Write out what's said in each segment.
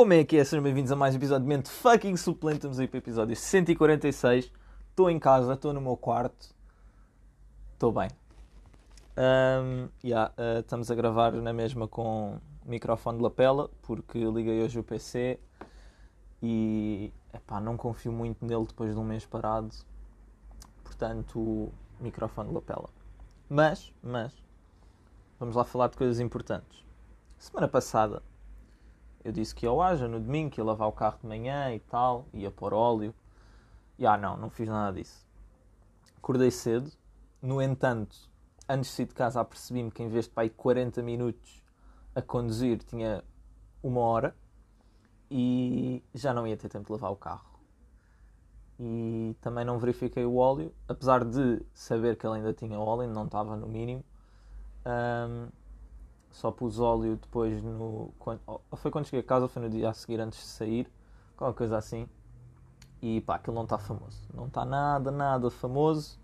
Como é que é? Sejam bem-vindos a mais um episódio de Mente Fucking Suplente. Estamos aí para o episódio 146. Estou em casa, estou no meu quarto. Estou bem. Um, yeah, uh, estamos a gravar na mesma com microfone de lapela, porque liguei hoje o PC e epá, não confio muito nele depois de um mês parado. Portanto, microfone de lapela. Mas, mas, vamos lá falar de coisas importantes. Semana passada eu disse que ia ao Aja no domingo, que ia lavar o carro de manhã e tal, ia pôr óleo. E ah, não, não fiz nada disso. Acordei cedo, no entanto, antes de sair de casa, apercebi-me que em vez de para aí 40 minutos a conduzir, tinha uma hora e já não ia ter tempo de lavar o carro. E também não verifiquei o óleo, apesar de saber que ele ainda tinha óleo, não estava no mínimo. Um, só pus óleo depois no. Quando, foi quando cheguei a casa, foi no dia a seguir antes de sair, qualquer coisa assim. E pá, aquilo não está famoso. Não está nada, nada famoso.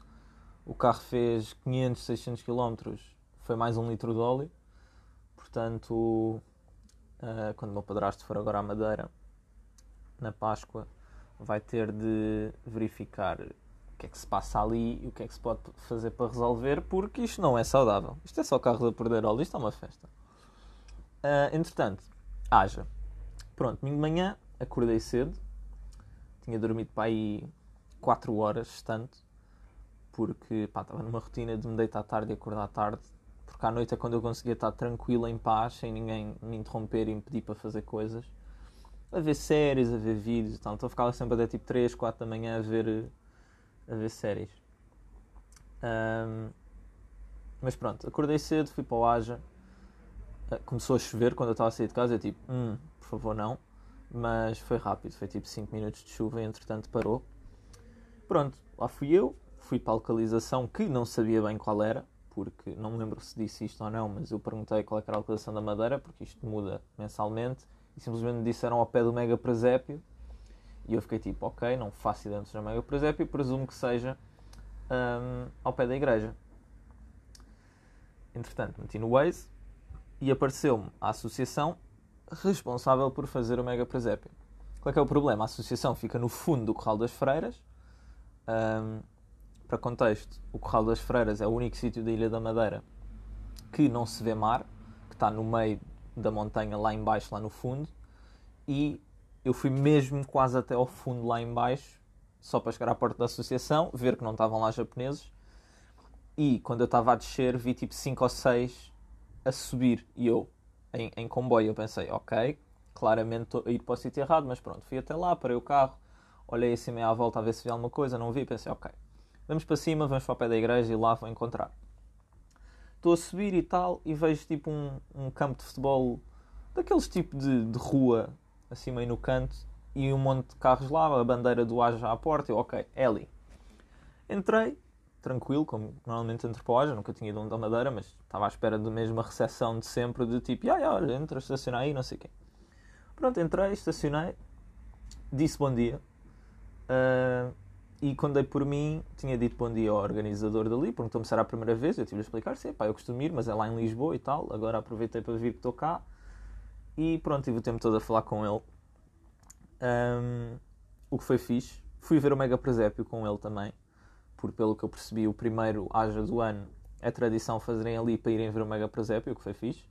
O carro fez 500, 600 km, foi mais um litro de óleo. Portanto, uh, quando o meu padrasto for agora à Madeira, na Páscoa, vai ter de verificar o que é que se passa ali e o que é que se pode fazer para resolver, porque isto não é saudável. Isto é só carro perder óleo, isto é uma festa. Uh, entretanto, haja. Pronto, domingo de manhã, acordei cedo, tinha dormido para aí 4 horas, tanto, porque pá, estava numa rotina de me deitar tarde e acordar tarde, porque à noite é quando eu conseguia estar tranquilo, em paz, sem ninguém me interromper e me pedir para fazer coisas. A ver séries, a ver vídeos e tal. Então ficava sempre até tipo 3, 4 da manhã a ver a ver séries. Um, mas pronto, acordei cedo, fui para o Aja. Uh, começou a chover quando eu estava a sair de casa. Eu tipo, hum, por favor, não. Mas foi rápido, foi tipo 5 minutos de chuva e entretanto parou. Pronto, lá fui eu. Fui para a localização que não sabia bem qual era, porque não me lembro se disse isto ou não, mas eu perguntei qual era a localização da Madeira, porque isto muda mensalmente. E simplesmente me disseram ao pé do Mega Presépio e eu fiquei tipo, ok, não faço ideia onde seja Mega Presépio, presumo que seja um, ao pé da igreja. Entretanto, meti no Waze e apareceu-me a associação responsável por fazer o Mega Presépio. Qual é, que é o problema? A associação fica no fundo do Corral das Freiras. Um, para contexto, o Corral das Freiras é o único sítio da Ilha da Madeira que não se vê mar, que está no meio da montanha lá embaixo, lá no fundo, e eu fui mesmo quase até ao fundo lá embaixo, só para chegar à porta da associação, ver que não estavam lá japoneses. E quando eu estava a descer, vi tipo 5 ou 6 a subir e eu em, em comboio. Eu pensei, ok, claramente estou a ir para o sítio errado, mas pronto, fui até lá, parei o carro, olhei assim meio à volta a ver se vi alguma coisa, não vi, pensei, ok, vamos para cima, vamos para o pé da igreja e lá vou encontrar. Estou a subir e tal, e vejo tipo um, um campo de futebol daqueles tipo de, de rua assim meio no canto, e um monte de carros lá, a bandeira do Aja à porta, eu, ok, é ali. Entrei, tranquilo, como normalmente entro para o Aja, nunca tinha ido da Madeira, mas estava à espera da mesma recepção de sempre, de tipo, ah, olha, entra, estaciona aí, não sei o quê. Pronto, entrei, estacionei, disse bom dia, uh, e quando dei por mim, tinha dito bom dia ao organizador dali, perguntou-me se era a primeira vez, eu tive a explicar, sim, pá, eu costumo ir, mas é lá em Lisboa e tal, agora aproveitei para vir que estou cá, e pronto, tive o tempo todo a falar com ele. Um, o que foi fixe. Fui ver o Mega Presépio com ele também, porque pelo que eu percebi, o primeiro Aja do ano é tradição fazerem ali para irem ver o Mega Presépio, o que foi fixe.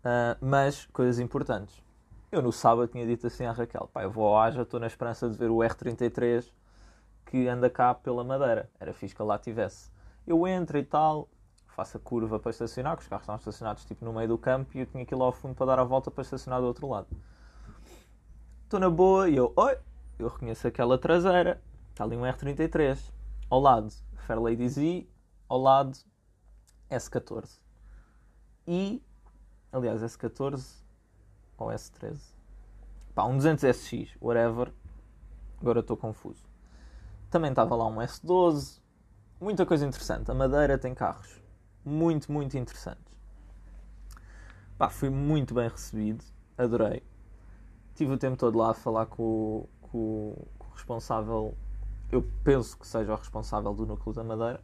Uh, mas, coisas importantes. Eu no sábado tinha dito assim à Raquel: pá, eu vou ao Aja, estou na esperança de ver o R33 que anda cá pela Madeira. Era fixe que lá tivesse. Eu entro e tal, faço a curva para estacionar, que os carros estão estacionados tipo no meio do campo e eu tinha lá ao fundo para dar a volta para estacionar do outro lado. Estou na boa e eu, oi, eu reconheço aquela traseira, está ali um R33. Ao lado, Fairlady Z, ao lado, S14. E, aliás, S14 ou S13. Pá, um 200SX, whatever. Agora estou confuso. Também estava lá um S12. Muita coisa interessante. A Madeira tem carros muito, muito interessantes. Pá, fui muito bem recebido, adorei. Tive o tempo todo lá a falar com, com, com o responsável, eu penso que seja o responsável do núcleo da Madeira.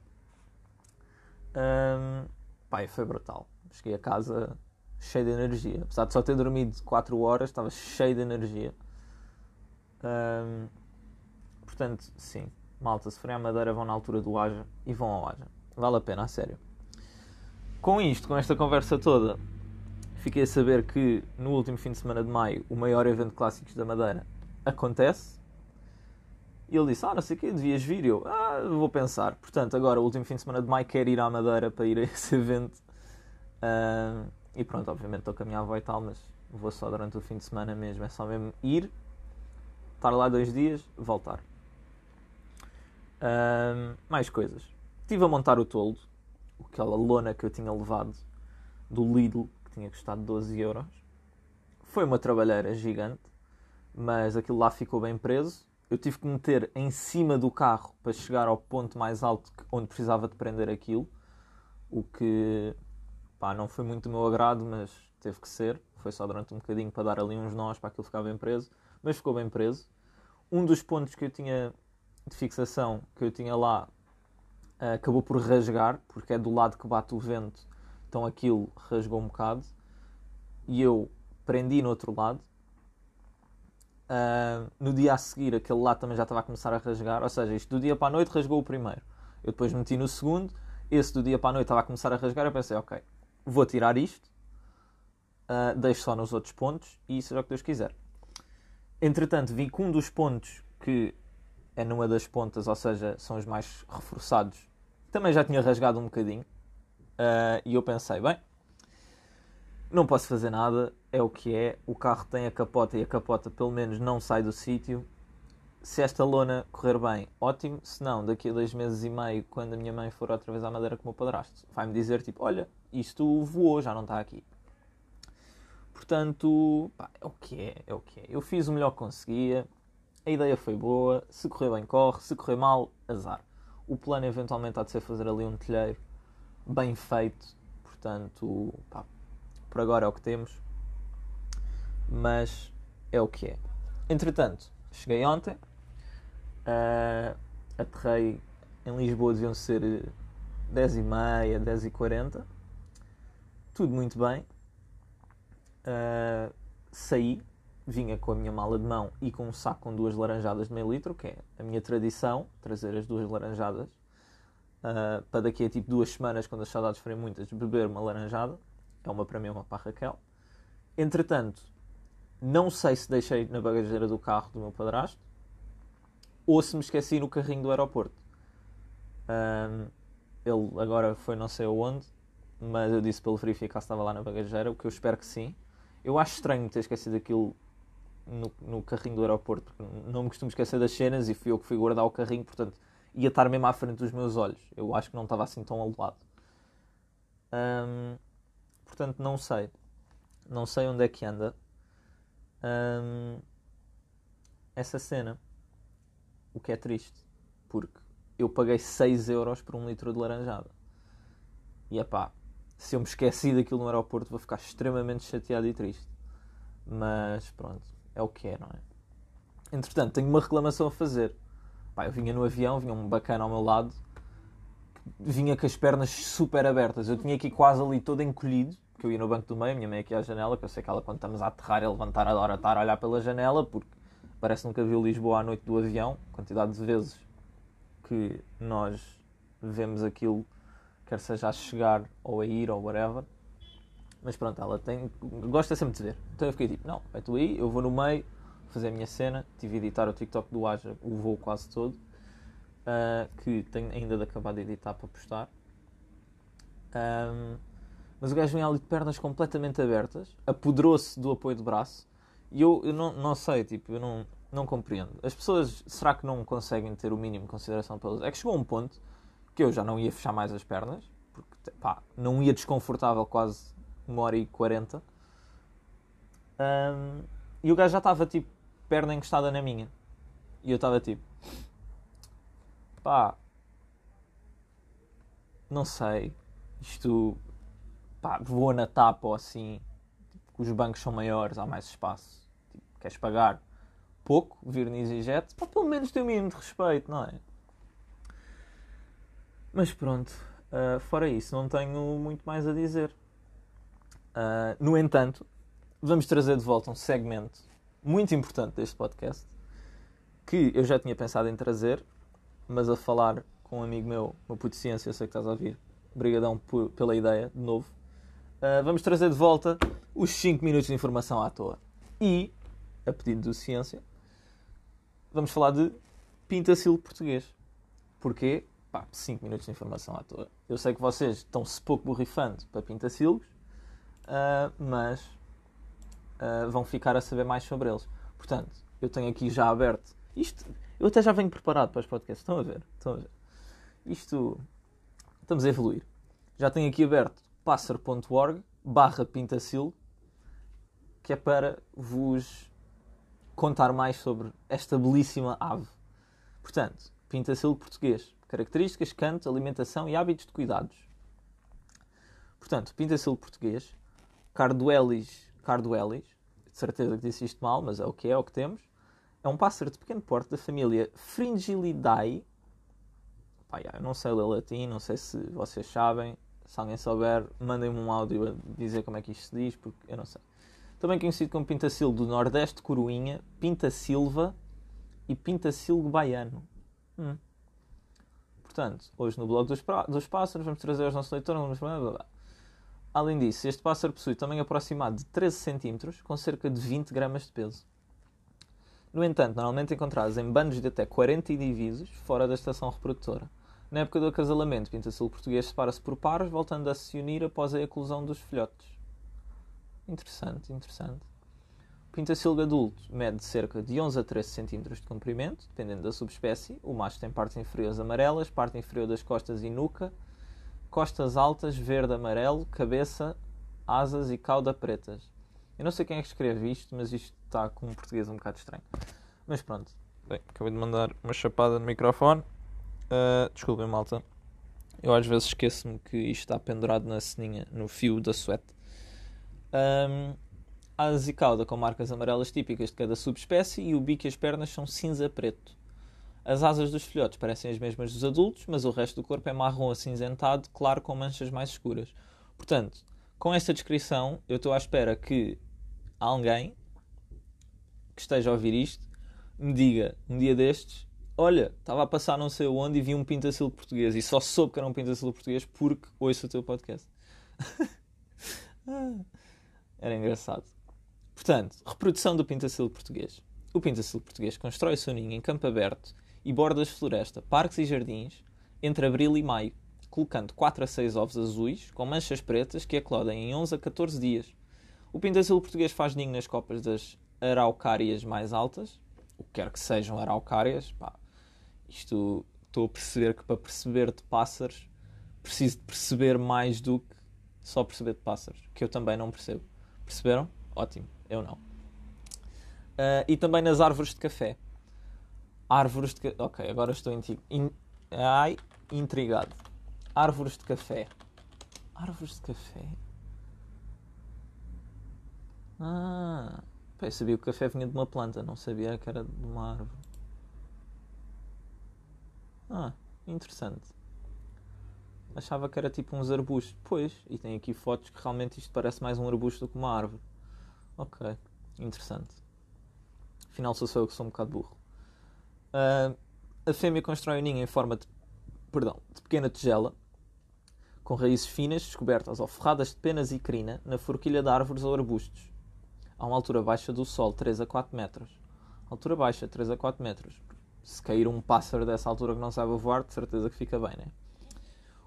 Um, pá, foi brutal. Cheguei a casa, cheio de energia. Apesar de só ter dormido 4 horas, estava cheio de energia. Um, portanto, sim, malta, se forem à Madeira, vão na altura do Aja e vão ao Aja. Vale a pena, a sério. Com isto, com esta conversa toda, fiquei a saber que no último fim de semana de maio, o maior evento de clássicos da Madeira acontece. E ele disse: Ah, não sei o que, devias vir. Eu, ah, vou pensar. Portanto, agora, o último fim de semana de maio, quero ir à Madeira para ir a esse evento. Uh, e pronto, obviamente estou com a minha avó e tal, mas vou só durante o fim de semana mesmo. É só mesmo ir, estar lá dois dias, voltar. Uh, mais coisas. Estive a montar o toldo, aquela lona que eu tinha levado do Lidl, que tinha custado 12 euros. Foi uma trabalheira gigante, mas aquilo lá ficou bem preso. Eu tive que meter em cima do carro para chegar ao ponto mais alto onde precisava de prender aquilo, o que pá, não foi muito do meu agrado, mas teve que ser. Foi só durante um bocadinho para dar ali uns nós para aquilo ficar bem preso, mas ficou bem preso. Um dos pontos que eu tinha de fixação que eu tinha lá acabou por rasgar, porque é do lado que bate o vento, então aquilo rasgou um bocado. E eu prendi no outro lado. Uh, no dia a seguir, aquele lado também já estava a começar a rasgar, ou seja, isto do dia para a noite rasgou o primeiro. Eu depois meti no segundo, esse do dia para a noite estava a começar a rasgar. Eu pensei, ok, vou tirar isto, uh, deixo só nos outros pontos e seja o que Deus quiser. Entretanto, vi que um dos pontos que é numa das pontas, ou seja, são os mais reforçados, também já tinha rasgado um bocadinho. Uh, e eu pensei, bem, não posso fazer nada, é o que é. O carro tem a capota e a capota pelo menos não sai do sítio. Se esta lona correr bem, ótimo. Se não, daqui a dois meses e meio, quando a minha mãe for outra vez à madeira com o meu padrasto, vai-me dizer tipo: Olha, isto voou, já não está aqui. Portanto, pá, é o que é, é o que é. Eu fiz o melhor que conseguia, a ideia foi boa, se correr bem corre, se correr mal, azar. O plano eventualmente há de ser fazer ali um telheiro bem feito, portanto, pá, por agora é o que temos, mas é o que é. Entretanto, cheguei ontem, uh, aterrei em Lisboa, deviam ser 10h30, 10h40, tudo muito bem. Uh, saí, vinha com a minha mala de mão e com um saco com duas laranjadas de meio litro, que é a minha tradição, trazer as duas laranjadas. Uh, para daqui a tipo duas semanas, quando as saudades forem muitas, beber uma laranjada. É uma para mim, uma para a Raquel. Entretanto, não sei se deixei na bagageira do carro do meu padrasto ou se me esqueci no carrinho do aeroporto. Um, ah, ele agora foi não sei aonde, mas eu disse ele verificar se estava lá na bagageira, o que eu espero que sim. Eu acho estranho ter esquecido aquilo no, no carrinho do aeroporto, porque não me costumo esquecer das cenas e fui eu que fui guardar o carrinho, portanto ia estar mesmo à frente dos meus olhos. Eu acho que não estava assim tão ao lado. portanto, não sei. Não sei onde é que anda. essa cena. O que é triste. Porque eu paguei 6 euros por um litro de laranjada. E é pá, se eu me esqueci daquilo no aeroporto, vou ficar extremamente chateado e triste. Mas pronto, é o que é, não é? Entretanto, tenho uma reclamação a fazer. Pá, eu vinha no avião, vinha um bacana ao meu lado, vinha com as pernas super abertas. Eu tinha aqui quase ali todo encolhido, que eu ia no banco do meio, minha mãe aqui à janela, que eu sei que ela quando estamos a aterrar, a levantar a hora estar a olhar pela janela, porque parece que nunca viu Lisboa à noite do avião, quantidade de vezes que nós vemos aquilo quer seja a chegar ou a ir ou whatever. Mas pronto, ela tem. gosta sempre de ver. Então eu fiquei tipo, não, vai tu aí, eu vou no meio, fazer a minha cena. Tive a editar o TikTok do Aja, o voo quase todo. Uh, que tenho ainda de acabar de editar para postar. Um, mas o gajo vem ali de pernas completamente abertas, apoderou-se do apoio de braço. E eu, eu não, não sei, tipo, eu não, não compreendo. As pessoas, será que não conseguem ter o mínimo de consideração pelas. É que chegou um ponto que eu já não ia fechar mais as pernas, porque pá, não ia desconfortável quase uma hora e quarenta. Um, e o gajo já estava tipo, perna encostada na minha. E eu estava tipo, pá, não sei, isto, pá, voa na tapa ou assim, tipo, os bancos são maiores, há mais espaço. Tipo, queres pagar pouco, vir no EasyJet, pá, pelo menos tem o mínimo de respeito, não é? Mas pronto, uh, fora isso, não tenho muito mais a dizer. Uh, no entanto, vamos trazer de volta um segmento muito importante deste podcast que eu já tinha pensado em trazer, mas a falar com um amigo meu, uma puto ciência, eu sei que estás a ouvir. Obrigadão por, pela ideia, de novo. Uh, vamos trazer de volta os 5 minutos de informação à toa. E, a pedido do Ciência, vamos falar de pintacilo português. Porquê? Pá, 5 minutos de informação à toa. Eu sei que vocês estão-se pouco borrifando para pintacilos, uh, mas uh, vão ficar a saber mais sobre eles. Portanto, eu tenho aqui já aberto. Isto, eu até já venho preparado para os podcasts. Estão a ver? Estão a ver? Isto. Estamos a evoluir. Já tenho aqui aberto pássaro.org barra pintacil que é para vos contar mais sobre esta belíssima ave. Portanto, pintacil português. Características, canto, alimentação e hábitos de cuidados. Portanto, pintacil português. Carduelis, carduelis. De certeza que disse isto mal, mas é o que é, é o que temos. É um pássaro de pequeno porte da família Fringillidae. Pá, eu não sei ler latim, não sei se vocês sabem. Se alguém souber, mandem-me um áudio a dizer como é que isto se diz, porque eu não sei. Também conhecido como Pintacilgo do Nordeste Coroinha, Pinta-Silva e Pintacilgo Baiano. Hum. Portanto, hoje no blog dos, dos pássaros vamos trazer aos nossos leitores. Vamos... Além disso, este pássaro possui também aproximado de 13 cm, com cerca de 20 gramas de peso. No entanto, normalmente encontrados em bandos de até 40 indivíduos fora da estação reprodutora. Na época do acasalamento, o pintacilo português separa-se por pares, voltando a se unir após a eclosão dos filhotes. Interessante, interessante. O pintacilgo adulto mede cerca de 11 a 13 cm de comprimento, dependendo da subespécie. O macho tem partes inferiores amarelas, parte inferior das costas e nuca, costas altas, verde-amarelo, cabeça, asas e cauda pretas. Eu não sei quem é que escreve isto, mas isto está com um português um bocado estranho. Mas pronto. Bem, acabei de mandar uma chapada no microfone. Uh, desculpem, malta. Eu às vezes esqueço-me que isto está pendurado na ceninha, no fio da suete. Um, a asa e cauda com marcas amarelas típicas de cada subespécie e o bico e as pernas são cinza-preto. As asas dos filhotes parecem as mesmas dos adultos, mas o resto do corpo é marrom acinzentado, claro com manchas mais escuras. Portanto, com esta descrição, eu estou à espera que alguém que esteja a ouvir isto me diga um dia destes olha, estava a passar não sei onde e vi um pintacilo português e só soube que era um pintacilo português porque ouço o teu podcast. era engraçado. Portanto, reprodução do pintacilo português. O pintacilo português constrói o seu ninho em campo aberto e bordas floresta, parques e jardins entre abril e maio, colocando 4 a 6 ovos azuis com manchas pretas que eclodem em 11 a 14 dias. O pintacilo português faz ninho nas copas das araucárias mais altas, o que quer que sejam araucárias, pá, isto estou a perceber que para perceber de pássaros preciso de perceber mais do que só perceber de pássaros, que eu também não percebo. Perceberam? Ótimo, eu não. Uh, e também nas árvores de café. Árvores de. Ok, agora estou in... Ai, intrigado. Árvores de café. Árvores de café? Ah, eu sabia que o café vinha de uma planta, não sabia que era de uma árvore. Ah, interessante. Achava que era tipo uns arbustos. Pois, e tem aqui fotos que realmente isto parece mais um arbusto do que uma árvore. Ok, interessante. Afinal, sou só eu que sou um bocado burro. Uh, a fêmea constrói o ninho em forma de, perdão, de pequena tigela, com raízes finas, descobertas ou ferradas de penas e crina, na forquilha de árvores ou arbustos, a uma altura baixa do solo, 3 a 4 metros. Altura baixa, 3 a 4 metros se cair um pássaro dessa altura que não sabe voar, de certeza que fica bem, né?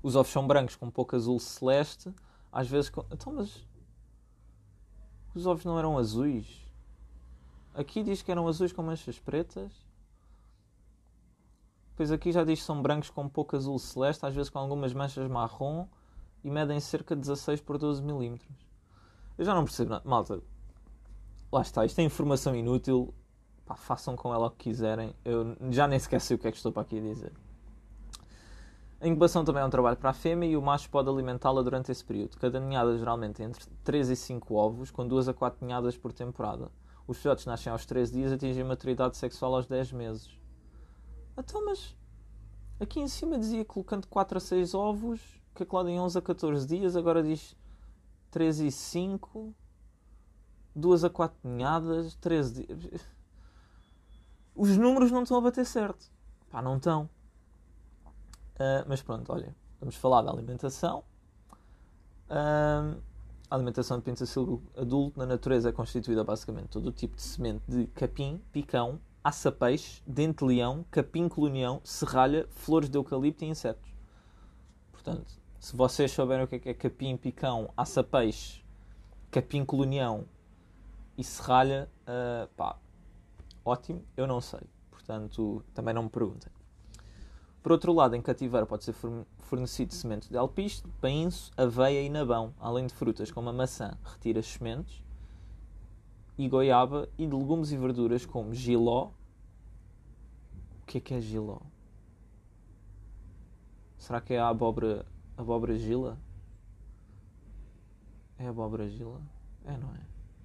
Os ovos são brancos com pouco azul celeste, às vezes com... Então, mas... Os ovos não eram azuis? Aqui diz que eram azuis com manchas pretas. Pois aqui já diz que são brancos com pouco azul celeste, às vezes com algumas manchas marrom e medem cerca de 16 por 12 milímetros. Eu já não percebo nada. Malta, lá está, isto é informação inútil pá, façam com ela o que quiserem. Eu já nem sequer sei o que é que estou para aqui a dizer. A incubação também é um trabalho para a fêmea e o macho pode alimentá-la durante esse período. Cada ninhada geralmente tem entre 3 e 5 ovos, com 2 a 4 ninhadas por temporada. Os filhotes nascem aos 13 dias e atingem maturidade sexual aos 10 meses. Então, mas aqui em cima dizia colocando 4 a 6 ovos, que eclodem 11 a 14 dias, agora diz 3 e 5, 2 a 4 ninhadas, 13 dias. Os números não estão a bater certo. Pá, não estão. Uh, mas pronto, olha, vamos falar da alimentação. Uh, a alimentação de pentacilo adulto na natureza é constituída basicamente todo o tipo de semente de capim, picão, aça-peixe, dente-leão, capim-colonião, serralha, flores de eucalipto e insetos. Portanto, se vocês souberem o que é, que é capim, picão, aça-peixe, capim-colonião e serralha, uh, pá, ótimo, eu não sei. Portanto, também não me perguntem. Por outro lado, em cativeiro pode ser fornecido semente de alpiste, painço, aveia e nabão, além de frutas como a maçã, retira as sementes, e goiaba, e de legumes e verduras como giló. O que é que é giló? Será que é a abóbora, abóbora gila? É abóbora gila? É, não é?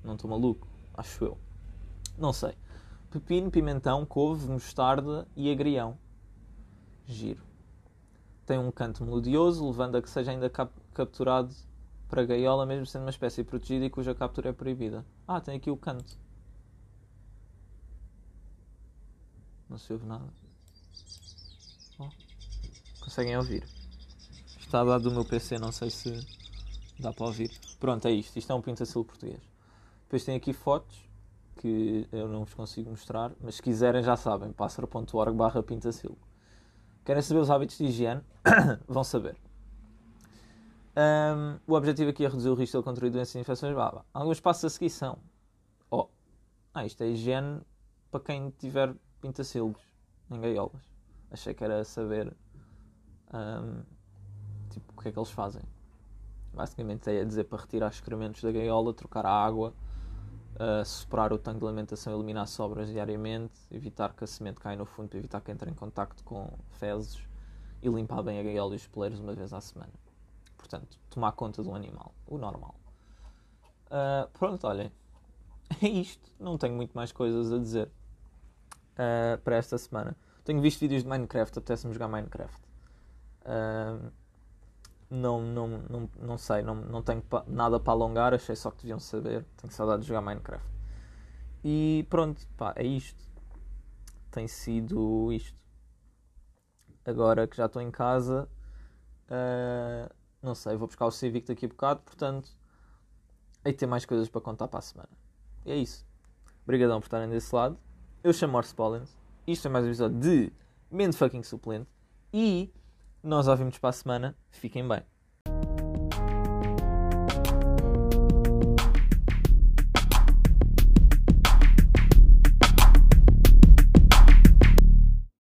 Não estou maluco? Acho eu. Não sei. Pepino, pimentão, couve, mostarda e agrião. Giro. Tem um canto melodioso, levando a que seja ainda cap capturado para gaiola, mesmo sendo uma espécie protegida e cuja captura é proibida. Ah, tem aqui o canto. Não se ouve nada. Oh. Conseguem ouvir? Está a dar do meu PC, não sei se dá para ouvir. Pronto, é isto. Isto é um pintacilo português. Depois tem aqui fotos que eu não vos consigo mostrar, mas se quiserem já sabem, pássaro.org barra pintacilo. Querem saber os hábitos de higiene? Vão saber. Um, o objetivo aqui é reduzir o risco de contrair doenças e infecções. Bah, Alguns passos a seguir são: oh, ah, isto é higiene para quem tiver pintacilos em gaiolas. Achei que era saber um, tipo, o que é que eles fazem. Basicamente é dizer para retirar excrementos da gaiola, trocar a água, uh, soprar o tanque de alimentação, eliminar sobras diariamente, evitar que a semente caia no fundo para evitar que entre em contacto com fezes e limpar bem a gaiola e os peleiros uma vez à semana. Portanto, tomar conta do animal, o normal. Uh, pronto, olhem, é isto. Não tenho muito mais coisas a dizer uh, para esta semana. Tenho visto vídeos de Minecraft, apetece-me jogar Minecraft. Uh, não, não, não, não sei, não, não tenho nada para alongar, achei só que deviam saber. Tenho saudade de jogar Minecraft. E pronto, pá, é isto. Tem sido isto. Agora que já estou em casa, uh, não sei, vou buscar o Civic daqui a bocado, portanto, de ter mais coisas para contar para a semana. E é isso. Obrigadão por estarem desse lado. Eu chamo Morse Pollens. Isto é mais um episódio de Mente Fucking Suplente. E nós ouvimos para a semana. Fiquem bem.